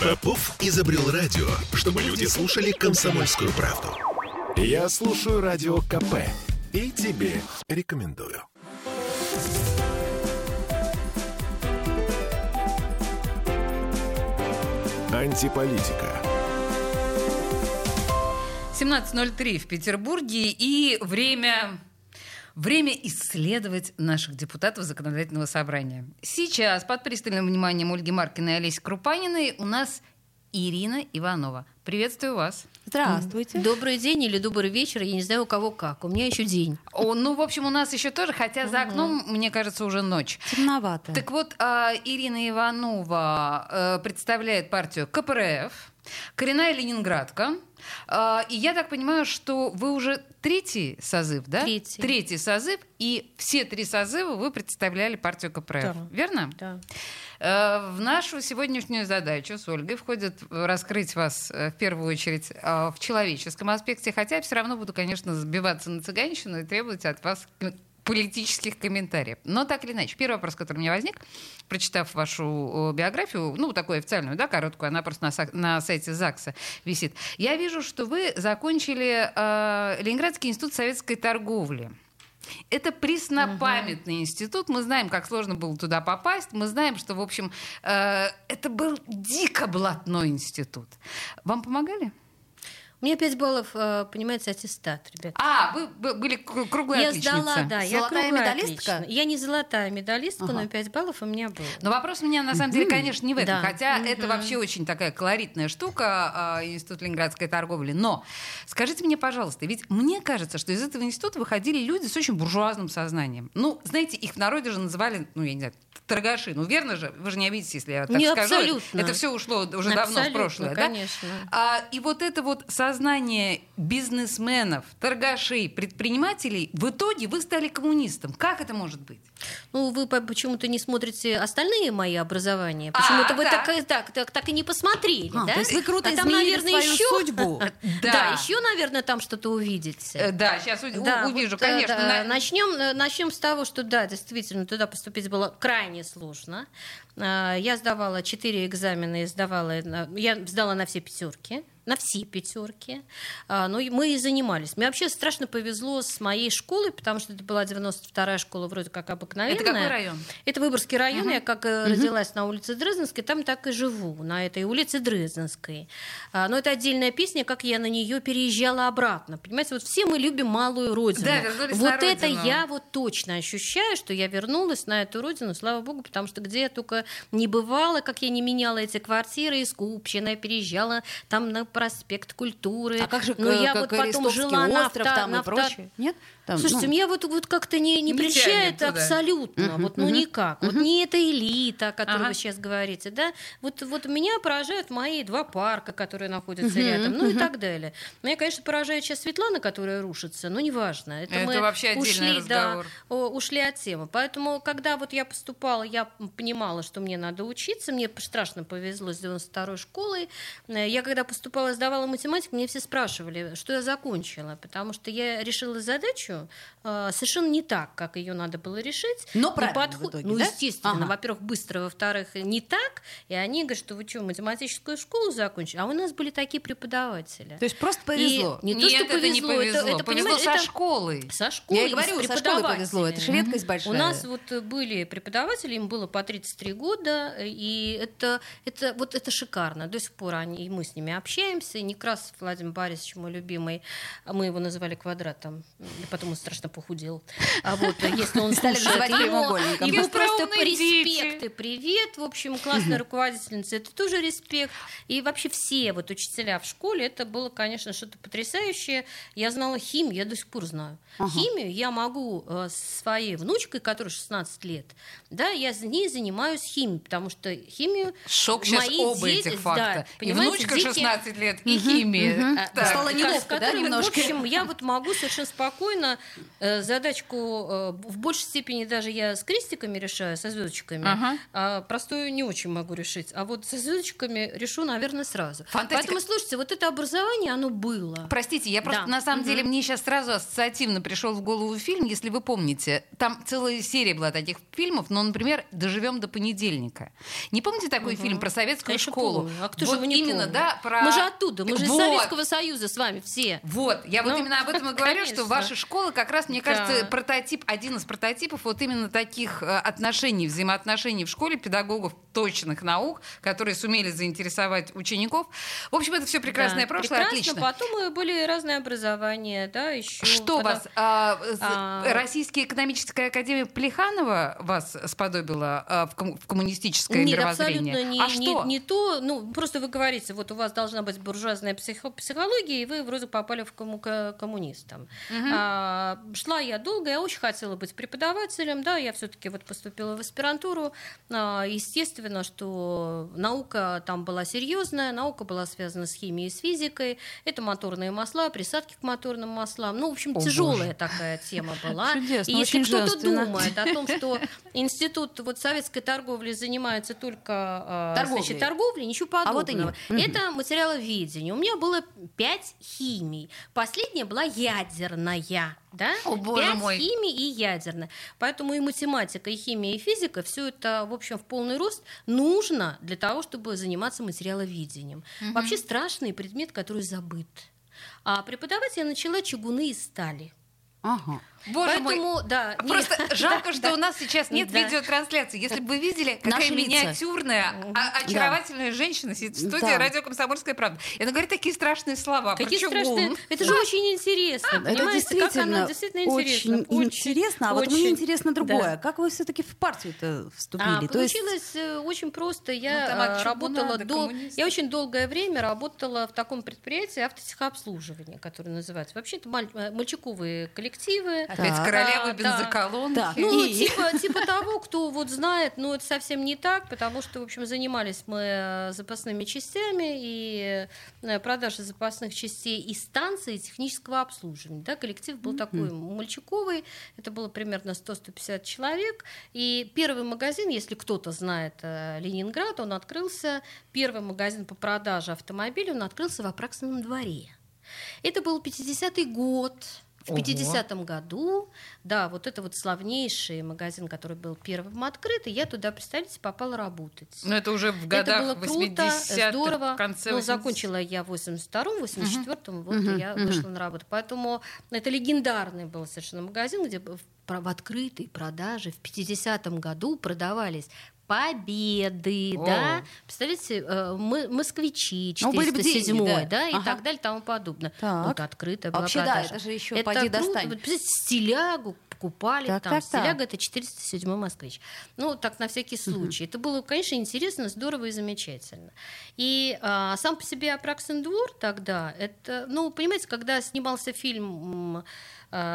Попов изобрел радио, чтобы люди слушали комсомольскую правду. Я слушаю радио КП и тебе рекомендую. Антиполитика. 17.03 в Петербурге и время Время исследовать наших депутатов законодательного собрания. Сейчас под пристальным вниманием Ольги Маркиной и Олеси Крупаниной у нас Ирина Иванова. Приветствую вас. Здравствуйте. Добрый день или добрый вечер, я не знаю у кого как. У меня еще день. О, ну, в общем, у нас еще тоже, хотя за окном, мне кажется, уже ночь. Темновато. Так вот, а, Ирина Иванова э, представляет партию КПРФ, коренная ленинградка. А, И я так понимаю, что вы уже третий созыв, да? Третий. Третий созыв, и все три созыва вы представляли партию КПРФ, Да. верно? Да. Э, В нашу сегодняшнюю задачу с Ольгой входит раскрыть вас э, в первую очередь э, в человеческом аспекте, хотя все равно буду, конечно, сбиваться на цыганщину и требовать от вас политических комментариев. Но так или иначе, первый вопрос, который у меня возник, прочитав вашу биографию, ну, такую официальную, да, короткую, она просто на, на сайте ЗАГСа висит, я вижу, что вы закончили э, Ленинградский институт советской торговли. Это преснопамятный институт. Мы знаем, как сложно было туда попасть. Мы знаем, что, в общем, э, это был дико блатной институт. Вам помогали? У меня 5 баллов, э, понимаете, аттестат, ребят. А, вы были кру- круглой я отличницей. сдала, да, я Золотая круглая медалистка? отличница. Я не золотая медалистка, Ага. но 5 баллов у меня было. Но вопрос у меня на самом деле, конечно, не в этом. Да. Хотя это Мгм. вообще очень такая колоритная штука, а, Институт Ленинградской торговли. Но скажите мне, пожалуйста, ведь мне кажется, что из этого института выходили люди с очень буржуазным сознанием. Ну, знаете, их в народе же называли, ну, я не знаю, торгаши. Ну, верно же? Вы же не обидитесь, если я так Не, скажу. абсолютно. Это все ушло уже давно в Абсолютно, прошлое, да? конечно. А, и вот это вот сознание бизнесменов, торгашей, предпринимателей, в итоге вы стали коммунистом. Как это может быть? Ну, вы по- почему-то не смотрите остальные мои образования. Почему-то вы так. так, и- так, так, так и не посмотрели, А, да? то есть вы круто А там, наверное, свою еще... судьбу. Да. Да, еще, наверное, там что-то увидите. Э, Да, сейчас Да, увижу, вот, э, конечно. да, на- Начнем, э, начнем с того, что да, действительно, туда поступить было крайне сложно. А, Я сдавала четыре экзамена и сдавала, я сдала на все пятерки. На все пятерки. А, Ну, и мы и занимались. Мне вообще страшно повезло с моей школой, потому что это была 92-я школа, вроде как обыкновенная. Это какой район? Это Выборгский район. Я как э, родилась на улице Дрезденской, там так и живу, на этой улице Дрезденской. А, Но это отдельная песня, как я на нее переезжала обратно. Понимаете, вот все мы любим малую родину. Да, вернулись вот это я вот точно ощущаю, что я вернулась на эту родину, слава богу, потому что где я только не бывала, как я не меняла эти квартиры из Купчино, я переезжала там на проспект культуры. А как же Но я как вот потом жила на остров авто- там на и авто- прочее? Нет? Там, Слушайте, ну, меня вот, вот как-то не, не Не прельщает туда. абсолютно. Вот, ну никак. Вот не эта элита, о которой Ага. вы сейчас говорите, да. Вот, вот меня поражают мои два парка, которые находятся рядом, ну и так далее. Меня, конечно, поражает сейчас Светлана, которая рушится, но неважно. Это, Это мы вообще ушли, разговор. Да, ушли от темы. Поэтому, когда вот я поступала, я понимала, что мне надо учиться. Мне страшно повезло с 92 школой. Э, Я когда поступала, сдавала математику, мне все спрашивали, что я закончила, потому что я решила задачу э, совершенно не так, как ее надо было решить. Но И правильно в подход- итоге, Ну, да? естественно. Ага. Во-первых, быстро, во-вторых, не так. И они говорят, что вы что, математическую школу закончили? А у нас были такие преподаватели. То есть просто И повезло. не то, Нет, что это не повезло, повезло. это, это, повезло со это- школой. со школы, Я и говорю, со школы повезло. Это же редкость большая. У нас вот э, были преподаватели, им было по 33 года, и это, это, вот это шикарно. До сих пор они, и мы с ними общаемся. И Некрасов Владимир Борисович, мой любимый, а мы его называли квадратом, и потом он страшно похудел. А вот, если он Стали называть ему, прямоугольником. ему просто респект и привет. В общем, классная руководительница, это тоже респект. И вообще все вот учителя в школе, это было, конечно, что-то потрясающее. Я знала химию, я до сих пор знаю. Ага. Химию я могу э, своей внучкой, которой 16 лет, да, я с ней занимаюсь химией, потому что химию Шок сейчас мои оба дети, этих да, факта. и понимаете, внучка дети- 16 лет, лет и. Мгм. Так. Стало неловко, да, немножко? В общем, я вот могу совершенно спокойно э, задачку э, в большей степени даже я с крестиками решаю, со звездочками, а простую не очень могу решить. А вот со звездочками решу, наверное, сразу. Поэтому, слушайте, вот это образование, оно было. Простите, я просто на самом деле мне сейчас сразу ассоциативно пришел в голову фильм, если вы помните. Там целая серия была таких фильмов, но, например, «Доживем до понедельника». Не помните такой фильм про советскую Конечно, школу? помню. А кто вот же его не именно, помнит? да, про... Оттуда, мы же из Вот. Советского Союза с вами все. Вот, я вот Ну, именно об этом и говорю, что конечно. ваша школа как раз, мне Да. кажется, прототип, один из прототипов вот именно таких э, отношений, взаимоотношений в школе педагогов точных наук, которые сумели заинтересовать учеников. В общем, это все прекрасное Да, прошлое, прекрасно. отлично. Потом были разные образования, да, еще. Что вас, а, А. Российская экономическая академия Плеханова вас сподобила а, в, ком- в коммунистическое Нет, мировоззрение? абсолютно не, а не- что? не то. Ну, просто вы говорите, вот у вас должна быть буржуазная психо- психология, и вы вроде попали в кому- к коммунистам. А, шла я долго, я очень хотела быть преподавателем, да, я все-таки вот поступила в аспирантуру. А, естественно, что наука там была серьезная, наука была связана с химией и с физикой. Это моторные масла, присадки к моторным маслам. Ну, в общем, О, тяжелая такая тема была. Чудесно, и если кто-то думает о том, что институт вот советской торговли занимается только а, Торговлей. значит, торговлей, ничего А вот подобного. и нет. Это материаловедение. У меня было пять химий. Последняя была ядерная. Да? О, боже Пять мой. химий и ядерная. Поэтому и математика, и химия, и физика, все это, в общем, в полный рост нужно для того, чтобы заниматься материаловедением. Вообще страшный предмет, который забыт. А преподавать я начала чугуны и стали. Ага. Боже мой, Поэтому, да, не- Просто жалко, что у нас сейчас нет Да. видеотрансляции. Если бы вы видели, какая Наши лица. миниатюрная, а- очаровательная женщина сидит в студии Да. радио «Комсомольская правда». И она говорит такие страшные слова Какие страшные. Это же очень интересно. Это действительно, действительно интересно. очень, интересно. А вот мне очень. интересно другое. Да. Как вы все-таки в партию-то вступили? А, То есть- получилось э, очень просто. Ну, Я от э, работала до дол-. Я очень долгое время работала в таком предприятии автотехобслуживания, которое называется. Вообще это маль- э, мальчиковые коллективы. Опять Так. королева Да, да. бензоколонки. Так. Ну, И- типа, типа того, кто вот знает, но это совсем не так, потому что, в общем, занимались мы э, запасными частями и э, продажей запасных частей и станции технического обслуживания. Да, коллектив был такой мальчиковый, это было примерно 100-150 человек. И первый магазин, если кто-то знает э, Ленинград, он открылся, первый магазин по продаже автомобилей, он открылся в Апраксином дворе. Это был 50-й год. В Ого. 50-м году, да, вот это вот славнейший магазин, который был первым открыт, и я туда, представляете, попала работать. Ну, это уже в это годах было круто, 80-х, здорово. конце ну, 80-х. закончила я в 82-м, 84-м, вот Мгм, и я мгм. вышла на работу. Поэтому это легендарный был совершенно магазин, где в в открытой продаже в 50-м году продавались победы, О. да, представляете, э, мы, москвичи, Ну, были бы деньги, 407 да. да, и Ага. так далее, и тому подобное. Так. Вот открытая была Вообще, да, продажа. это же еще Это поди достань. Стилягу покупали Так, там. так, так. Стиляга это 407 москвич. Ну, так на всякий случай. Это было, конечно, интересно, здорово и замечательно. И а, сам по себе Апраксин двор тогда, это, ну, понимаете, когда снимался фильм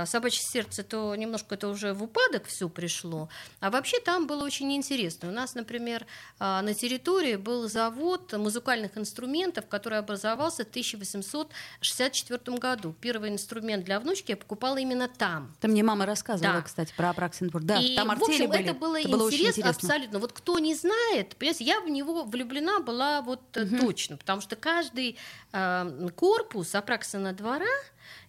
«Собачье сердце», то немножко это уже в упадок все пришло. А вообще там было очень интересно. У нас, например, а, на территории был завод музыкальных инструментов, который образовался в 1864 году. Первый инструмент для внучки я покупала именно там. Это мне мама рассказывала, Да. кстати, про Апраксинбург. Да, и, там в общем, были. это было очень интерес интересно. абсолютно. Вот кто не знает, понимаете, я в него влюблена была вот э, точно, потому что каждый э, корпус Апраксина двора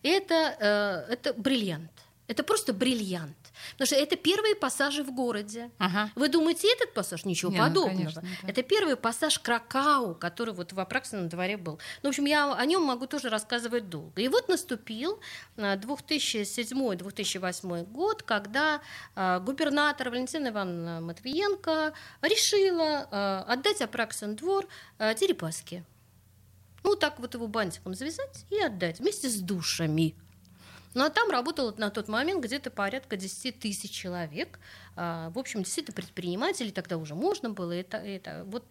это, э, это бриллиант. Это просто бриллиант. Потому что это первые пассажи в городе. Ага. Вы думаете, этот пассаж? Ничего Не, ну, подобного. конечно, да. Это первый пассаж Кракау, который вот в Апраксином дворе был. Ну, в общем, я о нем могу тоже рассказывать долго. И вот наступил а, 2007-2008 год, когда а, губернатор Валентина Ивановна Матвиенко решила отдать Апраксин двор а, Ну, так вот его бантиком завязать и отдать вместе с душами. Ну а там работало на тот момент где-то порядка 10 тысяч человек. А, в общем, действительно предприниматели тогда уже можно было. Это, это, вот.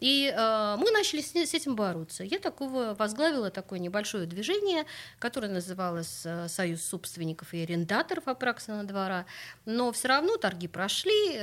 И э, мы начали с, с этим бороться. Я такого возглавила такое небольшое движение, которое называлось э, Союз собственников и арендаторов Апраксина двора. Но все равно торги прошли,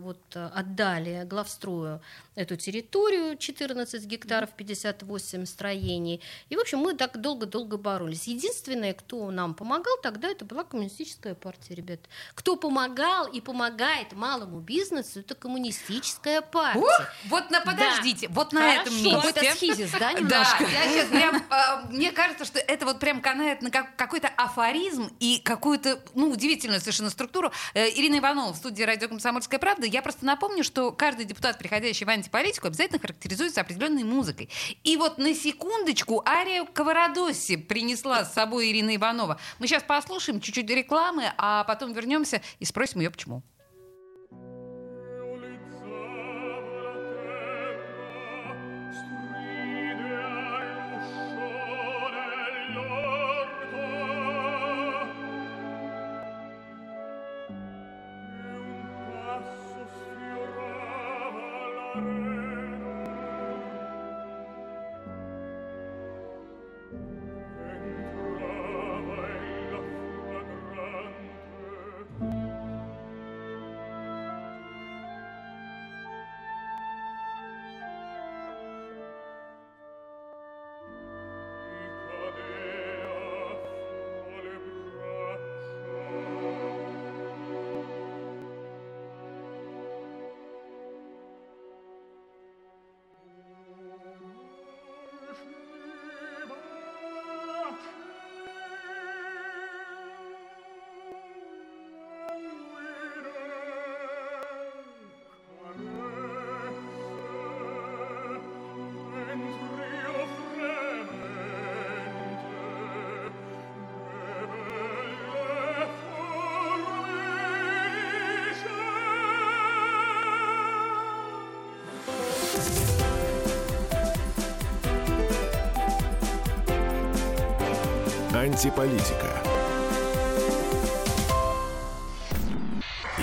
вот отдали главстрою эту территорию 14 гектаров, 58 строений. И, в общем, мы так долго-долго боролись. Единственное, кто нам помогал тогда, это была коммунистическая партия, ребят. Кто помогал и помогал помогает малому бизнесу, это коммунистическая партия. Ух, вот на подождите, да. вот на Хорошо. этом месте. Какой-то схизис, да, немножко? Да, я сейчас прям, э, мне кажется, что это вот прям канает на как, какой-то афоризм и какую-то, ну, удивительную совершенно структуру. Э, Ирина Иванова в студии «Радио Комсомольская правда». Я просто напомню, что каждый депутат, приходящий в антиполитику, обязательно характеризуется определенной музыкой. И вот на секундочку Ария Каварадоси принесла с собой Ирина Иванова. Мы сейчас послушаем чуть-чуть рекламы, а потом вернемся и спросим ее, почему. Антиполитика.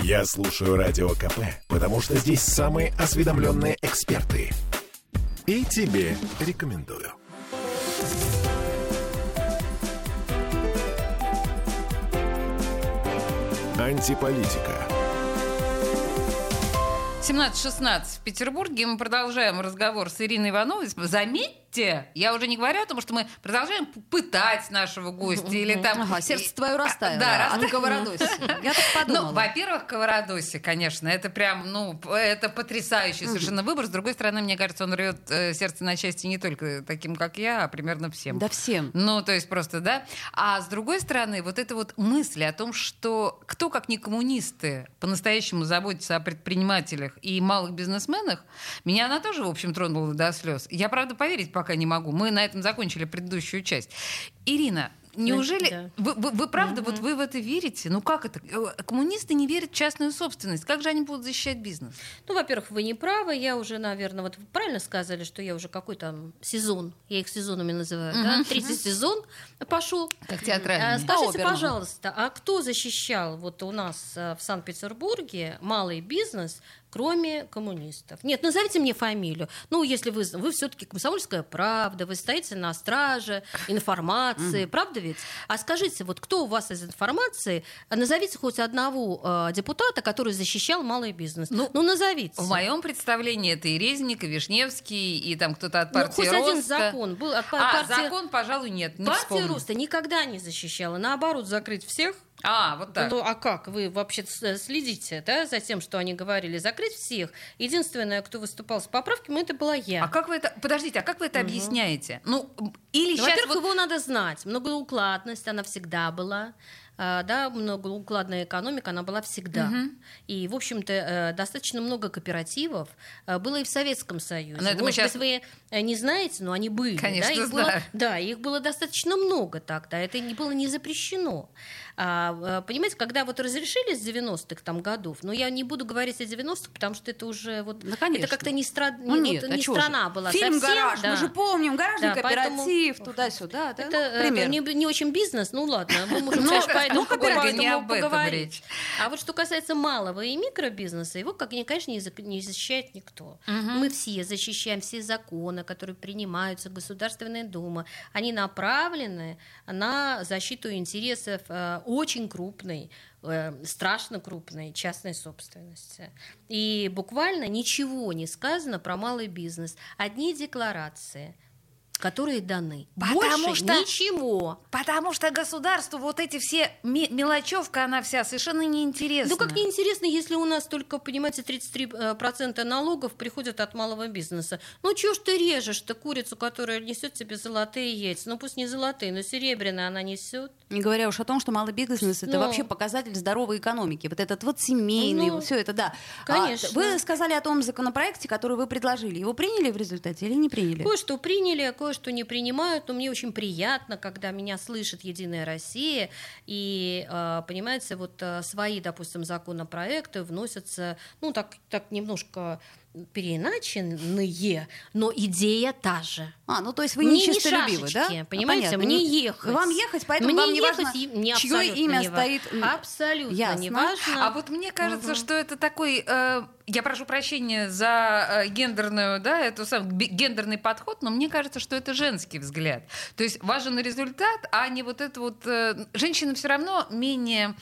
Я слушаю Радио КП, потому что здесь самые осведомленные эксперты. И тебе рекомендую. Антиполитика. 17.16 в Петербурге. Мы продолжаем разговор с Ириной Ивановой. Заметьте, те. Я уже не говорю о том, что мы продолжаем пытать нашего гостя. Или там... Ага, сердце твое растаяло. Да, а от Ковородоси. Я так подумала. Ну, во-первых, Ковородоси, конечно, это прям, ну, это потрясающий совершенно выбор. С другой стороны, мне кажется, он рвет э, сердце на части не только таким, как я, а примерно всем. Да всем. Ну, то есть просто, да. А с другой стороны, вот эта вот мысль о том, что кто, как не коммунисты, по-настоящему заботится о предпринимателях и малых бизнесменах, меня она тоже, в общем, тронула до слез. Я, правда, поверить пока не могу. Мы на этом закончили предыдущую часть. Ирина, Неужели да. вы, вы, вы правда угу. вот вы в это верите? Ну как это? Э, коммунисты не верят в частную собственность. Как же они будут защищать бизнес? Ну, во-первых, вы не правы. Я уже, наверное, вот вы правильно сказали, что я уже какой-то сезон, я их сезонами называю, угу. да, третий сезон пошел. Как театральный. А, скажите, а, пожалуйста, а кто защищал вот у нас э, в Санкт-Петербурге малый бизнес кроме коммунистов. Нет, назовите мне фамилию. Ну, если вы, вы все-таки комсомольская правда, вы стоите на страже информации, правда ведь? А скажите, вот кто у вас из информации, назовите хоть одного э, депутата, который защищал малый бизнес. Ну, ну, назовите. В моем представлении это и Резник, и Вишневский, и там кто-то от партии ну, хоть Роста. один закон был. От, а, партии... закон, пожалуй, нет, не Партия вспомню. Роста никогда не защищала. Наоборот, закрыть всех а, вот так. Ну, а как? Вы вообще следите да, за тем, что они говорили? Закрыть всех. Единственное, кто выступал с поправками, это была я. А как вы это... Подождите, а как вы это угу. объясняете? Ну, или ну, Во-первых, вот... его надо знать. Многоукладность, она всегда была. а, да, многоукладная экономика, она была всегда. Угу. И, в общем-то, э, достаточно много кооперативов э, было и в Советском Союзе. Но это Может сейчас... быть, вы э, не знаете, но они были. Конечно, да? Их знаю. Было, да, их было достаточно много тогда, это не было не запрещено. А, понимаете, когда вот разрешили с 90-х там годов, но я не буду говорить о 90-х, потому что это уже вот... Ну, это как-то не, стра... ну, нет, вот, а не страна же? была Фильм совсем. «Гараж», да. мы же помним, гаражный да, кооператив, поэтому... туда-сюда. Да? Это, ну, это не, не очень бизнес, ну ладно, мы можем, конечно, по этому поводу поговорить. А вот что касается малого и микробизнеса, его, как конечно, не защищает никто. Мы все защищаем все законы, которые принимаются Государственной Думой. Они направлены на защиту интересов э, очень крупной э, страшно крупной частной собственности. И буквально ничего не сказано про малый бизнес. Одни декларации – которые даны. Потому Больше что, ничего. Потому что государству вот эти все мелочевка, она вся совершенно неинтересна. Ну как неинтересно, если у нас только, понимаете, 33% э, налогов приходят от малого бизнеса. Ну чего ж ты режешь-то курицу, которая несет тебе золотые яйца? Ну пусть не золотые, но серебряные она несет. Не говоря уж о том, что малый бизнес это ну. вообще показатель здоровой экономики. Вот этот вот семейный, ну, все это, да. Конечно. А, вы сказали о том законопроекте, который вы предложили. Его приняли в результате или не приняли? Кое-что приняли, а кое что не принимают, но мне очень приятно, когда меня слышит Единая Россия, и, а, понимаете, вот а, свои, допустим, законопроекты вносятся, ну, так, так немножко переиначенные, но идея та же. А, ну то есть вы не, не чистолюбивы, да? Понимаете, а, мне ехать. Вам ехать, поэтому мне вам не ехать, важно, не чье имя не стоит. Абсолютно Ясно. не важно. А вот мне кажется, угу. что это такой, э, я прошу прощения за э, гендерную, да, это сам гендерный подход, но мне кажется, что это женский взгляд. То есть важен результат, а не вот это вот. Э, женщины все равно менее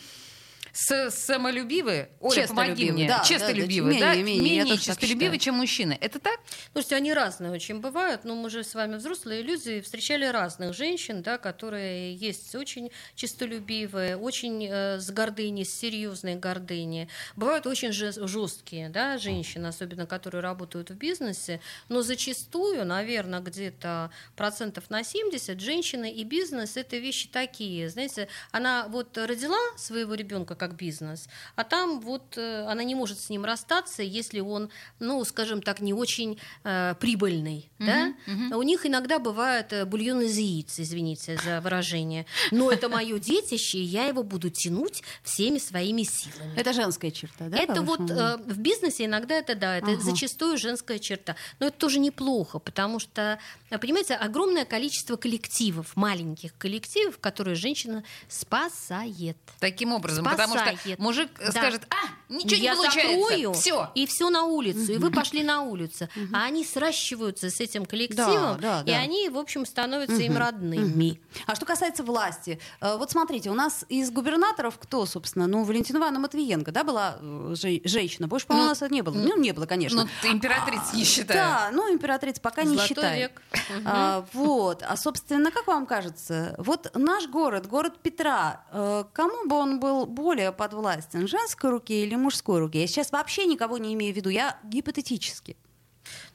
с самолюбивые, Оля, помоги мне, да, честолюбивые, да, да, менее, менее, менее честолюбивые, чем мужчины. Это так? Слушайте, они разные очень бывают, но мы же с вами взрослые люди встречали разных женщин, да, которые есть очень честолюбивые, очень э, с гордыней, с серьезной гордыней. Бывают очень жесткие, да, женщины, особенно которые работают в бизнесе, но зачастую, наверное, где-то процентов на 70 женщины и бизнес это вещи такие, знаете, она вот родила своего ребенка как бизнес. А там вот э, она не может с ним расстаться, если он, ну, скажем так, не очень э, прибыльный. Uh-huh, да? uh-huh. У них иногда бывает э, бульон из яиц, извините за выражение. Но это мое детище, и я его буду тянуть всеми своими силами. Это женская черта, да? Это вот э, в бизнесе иногда это да, это uh-huh. зачастую женская черта. Но это тоже неплохо, потому что, понимаете, огромное количество коллективов, маленьких коллективов, которые женщина спасает. Таким образом, спасает. Потому что мужик да. скажет, а, ничего я не получается, закрою, все. И все на улицу, и вы пошли на улицу. А они сращиваются с этим коллективом, и они, в общем, становятся им родными. А что касается власти, э, вот смотрите, у нас из губернаторов кто, собственно, ну, Валентина Ивановна Матвиенко, да, была э, женщина, больше, по-моему, ну, у нас это не было. Ну, не было, конечно. Ну, императрица не считаю. Да, ну, императрица пока не считаю. век. А, вот, а, собственно, как вам кажется, вот наш город, город Петра, э, кому бы он был более подвластен, женской руке или мужской руке? Я сейчас вообще никого не имею в виду, я гипотетически.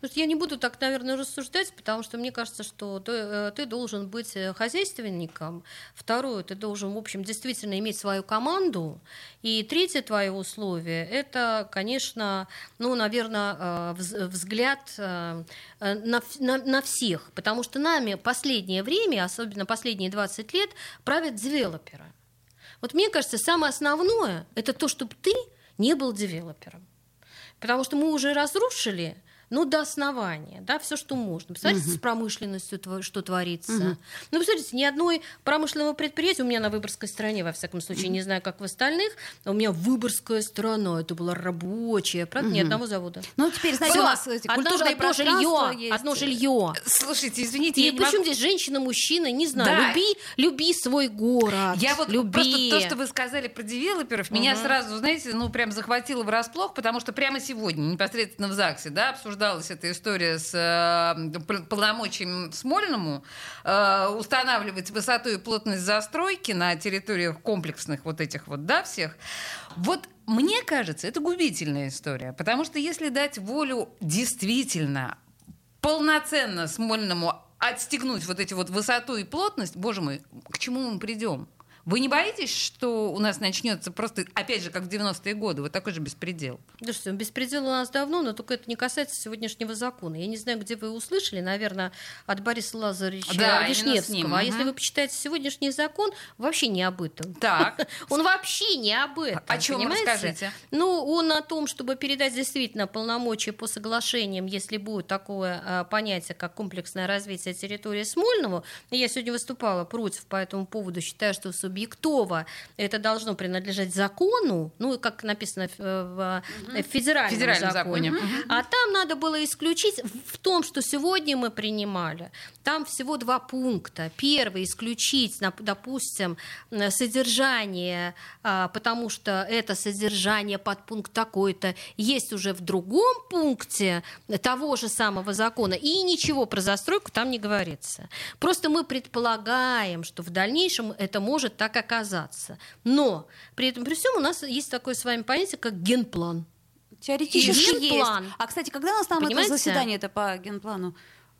Ну, я не буду так, наверное, рассуждать, потому что мне кажется, что ты, э, ты должен быть э, хозяйственником. Второе, ты должен, в общем, действительно иметь свою команду. И третье твое условие – это, конечно, ну, наверное, э, взгляд на, на, на всех. Потому что нами последнее время, особенно последние 20 лет, правят девелоперы. Вот мне кажется, самое основное – это то, чтобы ты не был девелопером. Потому что мы уже разрушили ну, до основания, да, все, что можно. Посмотрите, угу. с промышленностью, что творится. Угу. Ну, посмотрите, ни одной промышленного предприятия у меня на Выборгской стороне, во всяком случае, не знаю, как в остальных, а у меня Выборгская сторона, это была рабочая, правда, угу. ни одного завода. Ну, теперь, знаете, у нас эти одно, одно жилье, есть. одно жилье. Слушайте, извините, И причем могу... здесь женщина, мужчина, не знаю, да. люби, люби свой город. Я вот люби. просто то, что вы сказали про девелоперов, угу. меня сразу, знаете, ну, прям захватило врасплох, потому что прямо сегодня, непосредственно в ЗАГСе, да, обсуждал обсуждалась эта история с э, полномочием Смольному э, устанавливать высоту и плотность застройки на территориях комплексных вот этих вот, да, всех. Вот мне кажется, это губительная история, потому что если дать волю действительно полноценно Смольному отстегнуть вот эти вот высоту и плотность, боже мой, к чему мы придем? Вы не боитесь, что у нас начнется просто, опять же, как в 90-е годы, вот такой же беспредел? Да что, беспредел у нас давно, но только это не касается сегодняшнего закона. Я не знаю, где вы услышали, наверное, от Бориса Лазаревича Да, Вишневского. ним, А мгм. если вы почитаете сегодняшний закон, вообще не об этом. Так. Он вообще не об этом. О чем понимаете? расскажите? Ну, он о том, чтобы передать действительно полномочия по соглашениям, если будет такое а, понятие, как комплексное развитие территории Смольного. Я сегодня выступала против по этому поводу, считаю, что субъектово это должно принадлежать закону, ну, и как написано в, в- в федеральном, Федеральном законе. законе. А там надо было исключить в том, что сегодня мы принимали. Там всего два пункта. Первый исключить, допустим, э, содержание, а, потому что это содержание под пункт такой-то есть уже в другом пункте того же самого закона, и ничего про застройку там не говорится. Просто мы предполагаем, что в дальнейшем это может так оказаться. Но при этом при всем у нас есть такое с вами понятие, как генплан. Теоретически И есть. генплан. А, кстати, когда у нас там это Понимаете? заседание-то по генплану?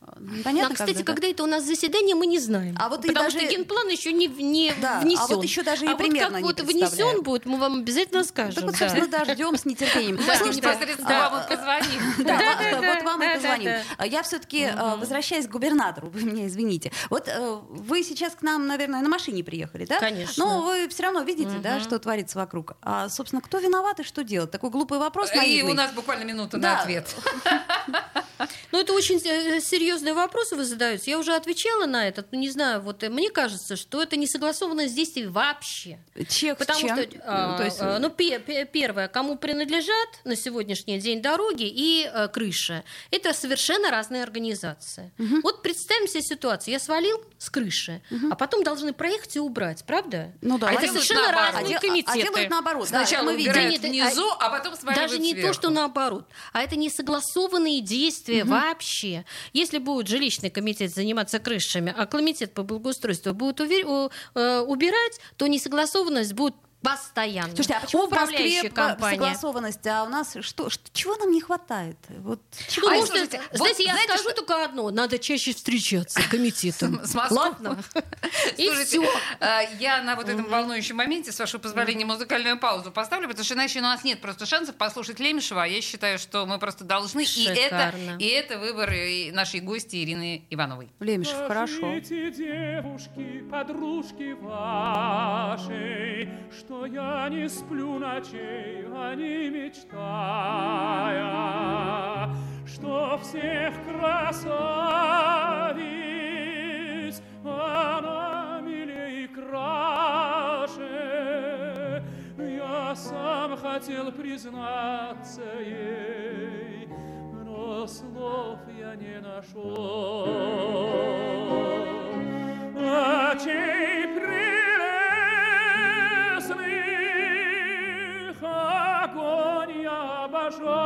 Э, Ну, Понятно, а, кстати, когда, да? когда это у нас заседание, мы не знаем. А вот и Потому даже- что генплан еще не, не Да, а внесен. вот еще даже и а примерно вот не как вот внесен будет, мы вам обязательно скажем. Так вот, да. собственно, даже ждем с нетерпением. Мы непосредственно а, вам позвоним. Да, Да, да, да, вот вам и да, позвоним. да, А Я все-таки, возвращаясь к губернатору, вы меня извините. Вот э, вы сейчас к нам, наверное, на машине приехали, да? Конечно. Но вы все равно видите, да, что творится вокруг. А, собственно, кто виноват и что делать? Такой глупый вопрос И у нас буквально минута Да. на ответ. Ну, это очень э, серьезные вопросы вы задаете. Я уже отвечала на этот, ну, не знаю, вот э, мне кажется, что это не согласованность действий вообще. Чех Потому чем? что, а, То есть, а, ну, пе- пе- первое, кому принадлежат на сегодняшний день дороги и э, крыша, это совершенно разные организации. Вот представим себе ситуацию: я свалил с крыши, а потом должны проехать и убрать, правда? Ну да. А А это совершенно наоборот. разные а, а комитеты. делают наоборот. Сначала мы видим. убирают внизу, а потом сваливают Даже не то, сверху. что наоборот, а это не согласованные действия вообще. Если будет жилищный комитет заниматься крышами, а комитет по благоустройству будет э, убирать, то несогласованность будет постоянно. Слушайте, а почему в Москве компания. согласованность, а у нас что, что- чего нам не хватает? Вот чего Потому что, слушайте, вот знаете, я знаете, скажу что- только одно: надо чаще встречаться с комитетом. С Москвой. Ладно. И Слушайте, все. а, Я на вот этом волнующем моменте, с вашего позволения, музыкальную паузу поставлю, потому что иначе у нас нет просто шансов послушать Лемешева. а Я считаю, что мы просто должны. И это, и это выбор нашей гости Ирины Ивановой. Лемешев, хорошо. Девушки, подружки вашей, что я не сплю ночей, а не мечтая, что всех красавиц она милей краше. Я сам хотел признаться ей, но слов я не нашел. Очей прелестных chose.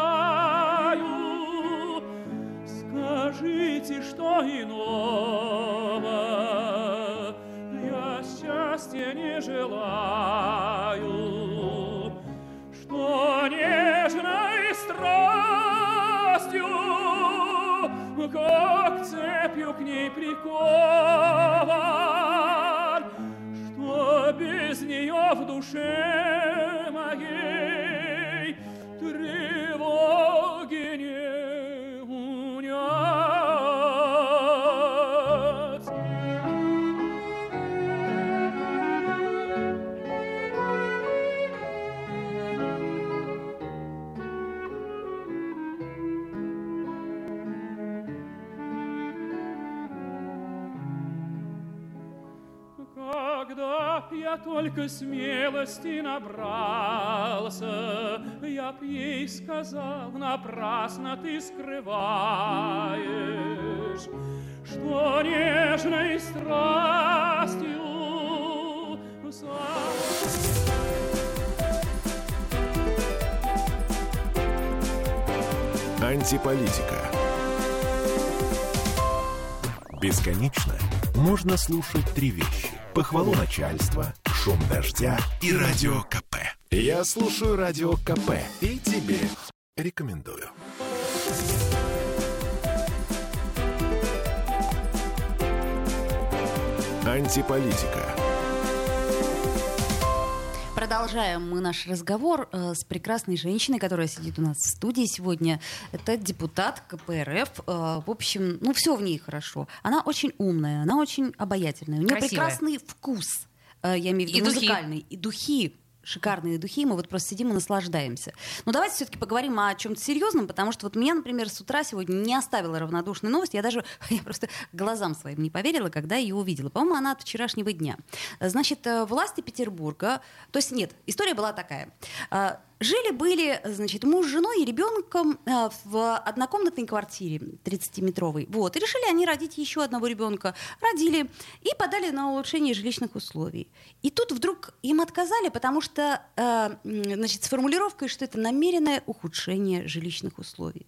Я только смелости набрался, Я б ей сказал, напрасно ты скрываешь, Что нежной страстью Антиполитика. Бесконечно можно слушать три вещи. Похвалу начальства, шум дождя и радио КП. Я слушаю радио КП и тебе рекомендую. Антиполитика. Продолжаем мы наш разговор э, с прекрасной женщиной, которая сидит у нас в студии сегодня. Это депутат КПРФ. Э, в общем, ну все в ней хорошо. Она очень умная, она очень обаятельная. У нее Красивая. прекрасный вкус. Э, я имею в виду И духи. музыкальный. И духи шикарные духи, мы вот просто сидим и наслаждаемся. Но давайте все-таки поговорим о чем-то серьезном, потому что вот меня, например, с утра сегодня не оставила равнодушной новость. Я даже я просто глазам своим не поверила, когда ее увидела. По-моему, она от вчерашнего дня. Значит, э, власти Петербурга, то есть нет, история была такая. Жили-были, значит, муж с женой и ребенком э, в однокомнатной квартире 30-метровой. Вот. И решили они родить еще одного ребенка. Родили и подали на улучшение жилищных условий. И тут вдруг им отказали, потому что, э, значит, с формулировкой, что это намеренное ухудшение жилищных условий.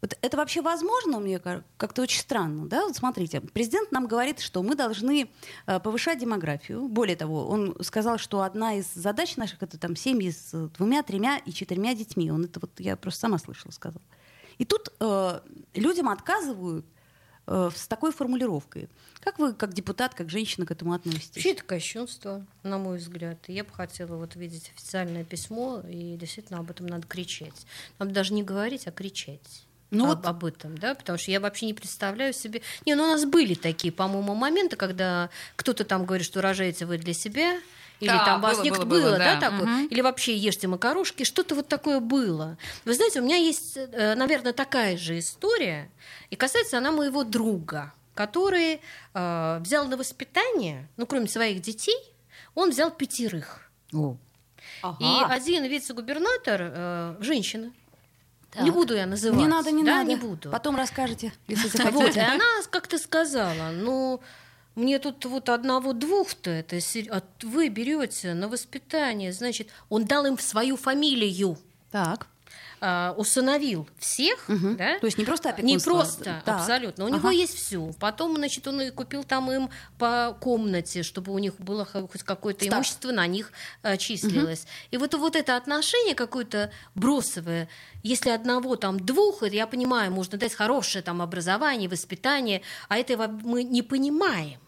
Вот это вообще возможно, мне ка- как-то очень странно, да? Вот смотрите, президент нам говорит, что мы должны э, повышать демографию. Более того, он сказал, что одна из задач наших это там семьи с двумя, тремя и четырьмя детьми. Он это вот я просто сама слышала, сказал. И тут э, людям отказывают э, с такой формулировкой. Как вы, как депутат, как женщина, к этому относитесь? Вообще это кощунство, на мой взгляд. Я бы хотела вот видеть официальное письмо, и действительно об этом надо кричать. Нам даже не говорить, а кричать. Ну об, вот- об этом, да, потому что я вообще не представляю себе. Не, ну у нас были такие, по-моему, моменты, когда кто-то там говорит, что рожаете вы для себя, или Да, там вас было, было, было, да, да. такое, Мгм. или вообще ешьте макарошки, что-то вот такое было. Вы знаете, у меня есть, э, наверное, такая же история, и касается она моего друга, который э, взял на воспитание, ну, кроме своих детей, он взял пятерых. О. И Ага. один вице-губернатор, э, женщина, Так. не буду я называть. Не надо, не да, надо. не буду. Потом расскажете, если Вот, и захотите. она как-то сказала, ну, мне тут вот одного-двух-то, это а вы берете на воспитание, значит, он дал им свою фамилию, Так. А, усыновил всех, Мгм. да? То есть не просто Не опекунство. просто, Так. абсолютно. У Ага. него есть все. Потом, значит, он и купил там им по комнате, чтобы у них было хоть какое-то Стаж. имущество на них э, числилось. И вот, вот это отношение какое-то бросовое, если одного там двух, это я понимаю, можно дать хорошее там образование, воспитание, а этого мы не понимаем.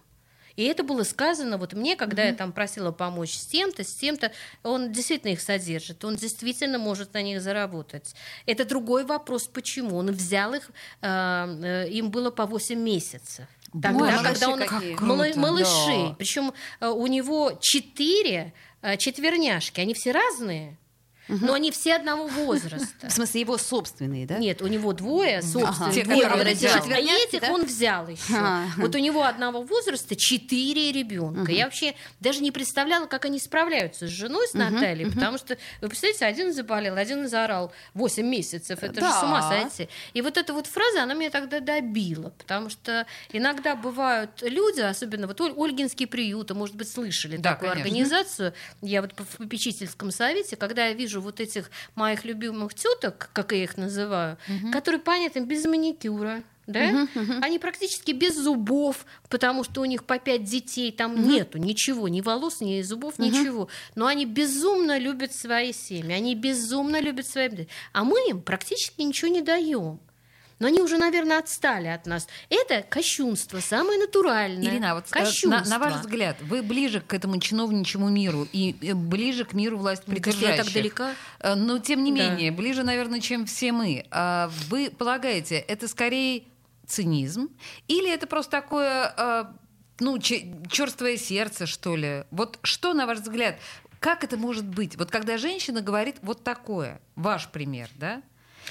И это было сказано вот мне, когда я там просила помочь с тем-то, с тем-то, он действительно их содержит, он действительно может на них заработать. Это другой вопрос, почему. Он взял их, э, э, им было по 8 месяцев. Тогда, Боже, когда он какие. Круто, малыши, да. причем э, у него четыре э, четверняшки, они все разные, но они все одного возраста. В смысле, его собственные, да? Нет, у него двое, собственно, Те, двое он родил. А этих да? он взял еще. Ага. Вот у него одного возраста четыре ребенка. Я вообще даже не представляла, как они справляются с женой, с Натальей, потому что, вы представляете, один заболел, один заорал 8 месяцев. Это же Да. с ума сойти. И вот эта вот фраза, она меня тогда добила, потому что иногда бывают люди, особенно вот Оль- Ольгинский приют, а может быть, слышали Да, такую конечно. организацию. Я вот в попечительском совете, когда я вижу вот этих моих любимых теток, как я их называю, которые, понятно, без маникюра, да? Они практически без зубов, потому что у них по пять детей, там нету ничего, ни волос, ни зубов, ничего. Но они безумно любят свои семьи, они безумно любят свои... А мы им практически ничего не даем. Но они уже, наверное, отстали от нас. Это кощунство, самое натуральное. Ирина, а вот э, кощунство. на, на ваш взгляд, вы ближе к этому чиновничьему миру и э, ближе к миру власть кажется, я так далека. Но тем не Да. менее, ближе, наверное, чем все мы. А Вы полагаете, это скорее цинизм или это просто такое, э, ну, черствое сердце, что ли? Вот что, на ваш взгляд, как это может быть? Вот когда женщина говорит вот такое, ваш пример, да?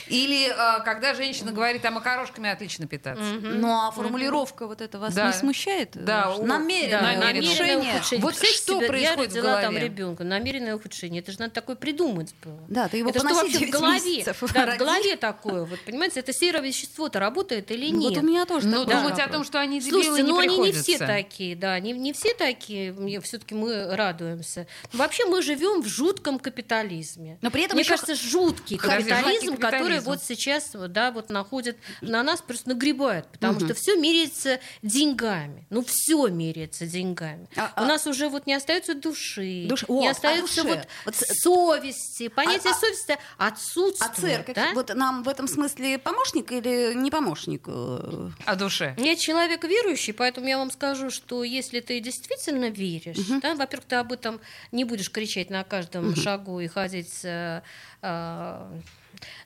Или э, когда женщина говорит, а макарошками отлично питаться. Ну а формулировка вот это вас Да. не смущает? Да, у- намеренное да, намеренное улучшение. ухудшение. Вот Представьте что себе, происходит я в родила там ребенка, намеренное ухудшение. Это же надо такое придумать было. Да, ты его это что вообще в 9 голове? Да, в голове такое, вот понимаете, это серое вещество-то работает или Ну, нет? Вот у меня тоже Ну, такой думать вопрос. о том, что они дебилы, Слушайте, не ну они не все такие, да, не, не все такие, все-таки мы радуемся. Вообще мы живем в жутком капитализме. Но при этом Мне еще кажется, жуткий капитализм, который которые вот сейчас, да, вот находят на нас, просто нагребают, потому что все меряется деньгами. Ну, все меряется деньгами. А- У а- нас уже вот не остается души, Душ- не О, а остается вот, Вот совести. Понятие а- совести А отсутствует. церковь, да? вот нам в этом смысле помощник или не помощник? О душе. Я человек верующий, поэтому я вам скажу, что если ты действительно веришь, да, во-первых, ты об этом не будешь кричать на каждом шагу и ходить, э, э,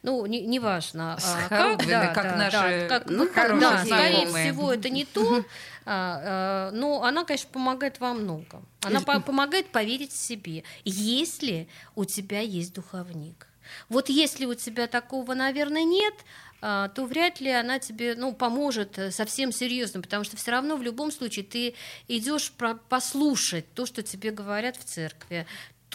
ну, не- неважно. С а, хоругвями, как да, наши, да, как- ну, хорошие да, скорее знакомые. всего, это не то, а, э, но она, конечно, помогает во многом. Она по- помогает поверить в себе, если у тебя есть духовник. Вот если у тебя такого, наверное, нет, а, то вряд ли она тебе ну, поможет э, совсем серьезно, потому что все равно в любом случае ты идешь послушать то, что тебе говорят в церкви,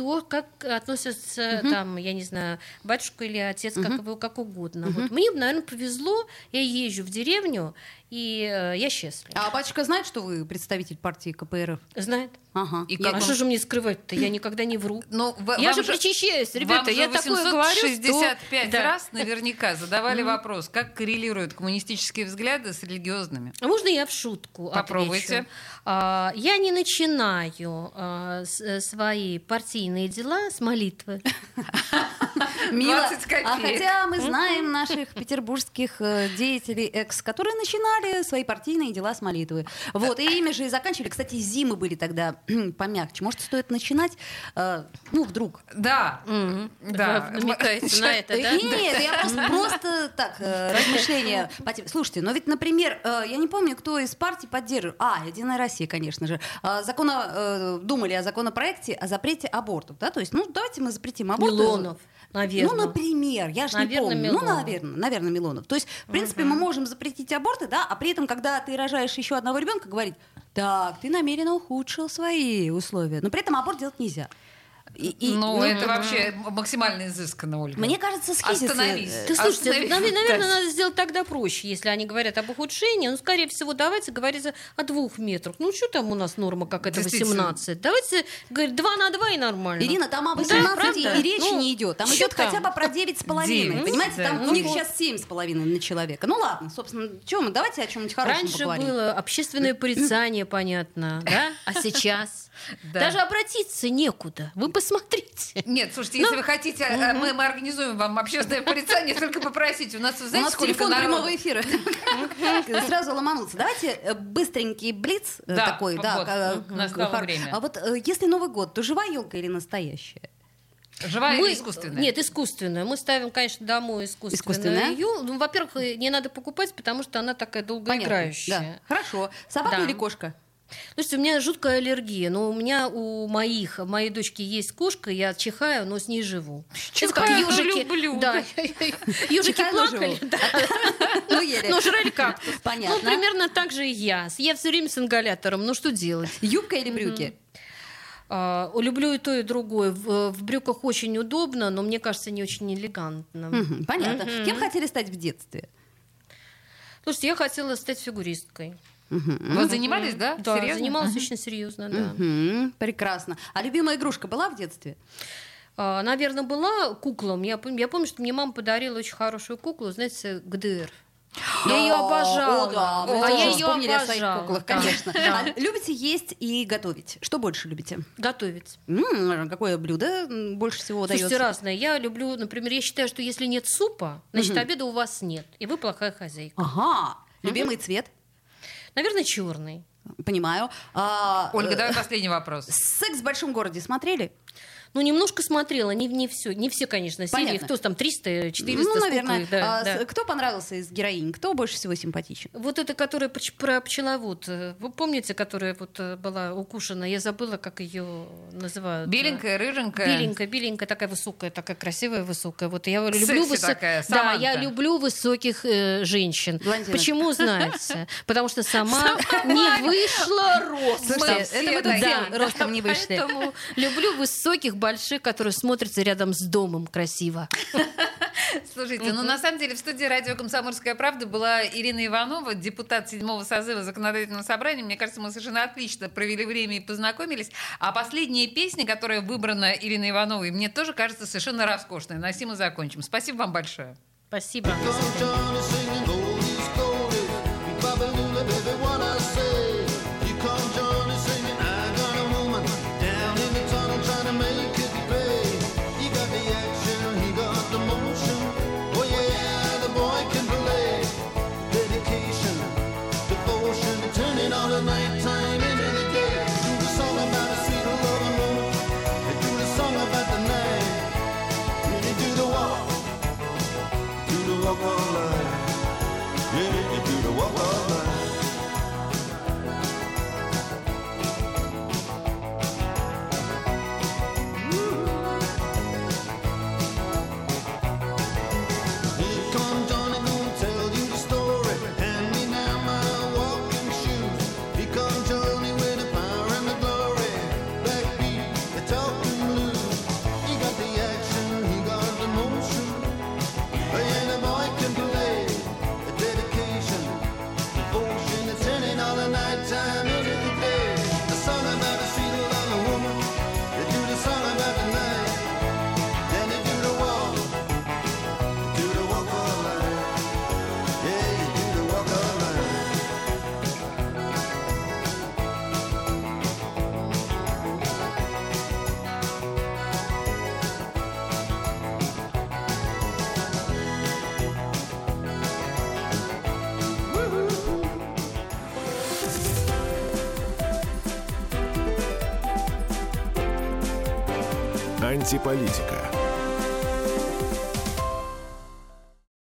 то, как относятся там, я не знаю, батюшка или отец, как, его, как угодно. Вот. Мне, наверное, повезло, я езжу в деревню, и э, я счастлива. А батюшка знает, что вы представитель партии КПРФ? Знает. Ага. И Я- как а что же мне скрывать-то? Я никогда не вру. Ну, в- я вам же причащаюсь, вам ребята, же я такое говорю, что- 865 Да. раз наверняка задавали вопрос, как коррелируют коммунистические взгляды с религиозными. А можно я в шутку Попробуйте. А, я не начинаю а, с- э, свои партийные дела с молитвы. Мило. 20 копеек. А хотя мы знаем наших петербургских э, деятелей экс, которые начинали свои партийные дела с молитвы. Вот, и ими же и заканчивали. Кстати, зимы были тогда помягче. Может, стоит начинать, э, ну, вдруг. Да, да. Вы намекаете на это, да? Нет, я просто, просто так, э, размышления. Слушайте, но ведь, например, э, я не помню, кто из партий поддерживает. А, Единая Россия, конечно же. А, Закона, э, думали о законопроекте о запрете абортов. Да? То есть, ну, давайте мы запретим аборты. Милонов, наверное. Ну, например, я же не Наверное, помню. Милонов. Ну, наверное, наверное, Милонов. То есть, в принципе, мы можем запретить аборты, да, а при этом, когда ты рожаешь еще одного ребенка, говорить, так, ты намеренно ухудшил свои условия. Но при этом аборт делать нельзя. И- и- Ну, ну, это вообще максимально изысканно, Ольга. Мне кажется, схизится. Остановись. э, Ты слушайте, Остановись, наве- наверное, надо сделать тогда проще, если они говорят об ухудшении. Ну, скорее всего, давайте говорить о двух метрах. Ну, что там у нас норма какая-то Действительно. 18? Давайте говорить 2 на 2 и нормально. Ирина, там о Да, 18 правда? и речи Ну, не идет. Там идет там? хотя бы про 9 с половиной. Девять, Понимаете, да. там у Ну них вот. сейчас 7 с половиной на человека. Ну ладно, собственно, чем? Давайте о чем-нибудь хорошем Раньше поговорим. было общественное порицание, понятно, да? А сейчас? Да. Даже обратиться некуда. Вы посмотрите. Нет, слушайте, Ну, если вы хотите, а, мы, мы организуем вам общественное порицание, только попросите. У нас, вы У знаете, нас сколько телефон народу? прямого эфира. Сразу ломануться. Давайте э, быстренький блиц э, Да, такой. да, вот, настало хор- время. А вот э, если Новый год, то живая елка или настоящая? Живая Мы- или искусственная? Нет, искусственная. Мы ставим, конечно, домой искусственную. Искусственная? Ну, во-первых, э, не надо покупать, потому что она такая Понятно. долгоиграющая. Да. Хорошо. Собака Да. или кошка? Слушайте, у меня жуткая аллергия, но у меня у моих, моей дочки есть кошка, я чихаю, но с ней живу. Это как Чихаю, ёжики. люблю. Да, Чихаю, но плакали, да, Ну, но жрали кактус. Понятно. Ну, примерно так же и я. Я все время с ингалятором, ну что делать? Юбка или брюки? А, люблю и то, и другое. В, в брюках очень удобно, но мне кажется, не очень элегантно. Мгм, Понятно. Кем хотели стать в детстве? Слушайте, я хотела стать фигуристкой. Вы занимались, да? Да, Серьезно? занималась очень серьезно, да. Мгм, Прекрасно. А любимая игрушка была в детстве? А, Наверное, была кукла. Я помню, я помню, что мне мама подарила очень хорошую куклу, знаете, ГДР. Я ее обожала. О, да, мы а тоже я ее вспомнили о своих обожала. куклах, конечно. Да. А любите есть и готовить? Что больше любите? Готовить. М, Какое блюдо больше всего Слушайте, удается? разное. Я люблю, например, я считаю, что если нет супа, значит, обеда у вас нет. И вы плохая хозяйка. Ага. Любимый цвет? Наверное, черный. Понимаю. А, Ольга, э, давай последний вопрос. Секс в большом городе смотрели? Ну, немножко смотрела, не, не все, не все, конечно, серии. Понятно. Кто там, 300, 400, ну, сколько наверное. их, да, А, да. Кто понравился из героинь? Кто больше всего симпатичен? Вот эта, которая про пчеловод. э, Вы помните, которая вот э, была укушена? Я забыла, как ее называют. Беленькая, рыженькая. Беленькая, беленькая, такая высокая, такая красивая, высокая. Вот я люблю Секси высо- такая, Да, я люблю высоких э, женщин. Блондинок. Почему знаете? Потому что сама не вышла ростом. Это мы тут ростом не вышли. Поэтому люблю высоких, больших, которые смотрятся рядом с домом красиво. Слушайте, ну на самом деле в студии радио «Комсомольская правда» была Ирина Иванова, депутат седьмого созыва законодательного собрания. Мне кажется, мы совершенно отлично провели время и познакомились. А последняя песня, которая выбрана Ириной Ивановой, мне тоже кажется совершенно роскошной. На сим и закончим. Спасибо вам большое. Спасибо. Антиполитика.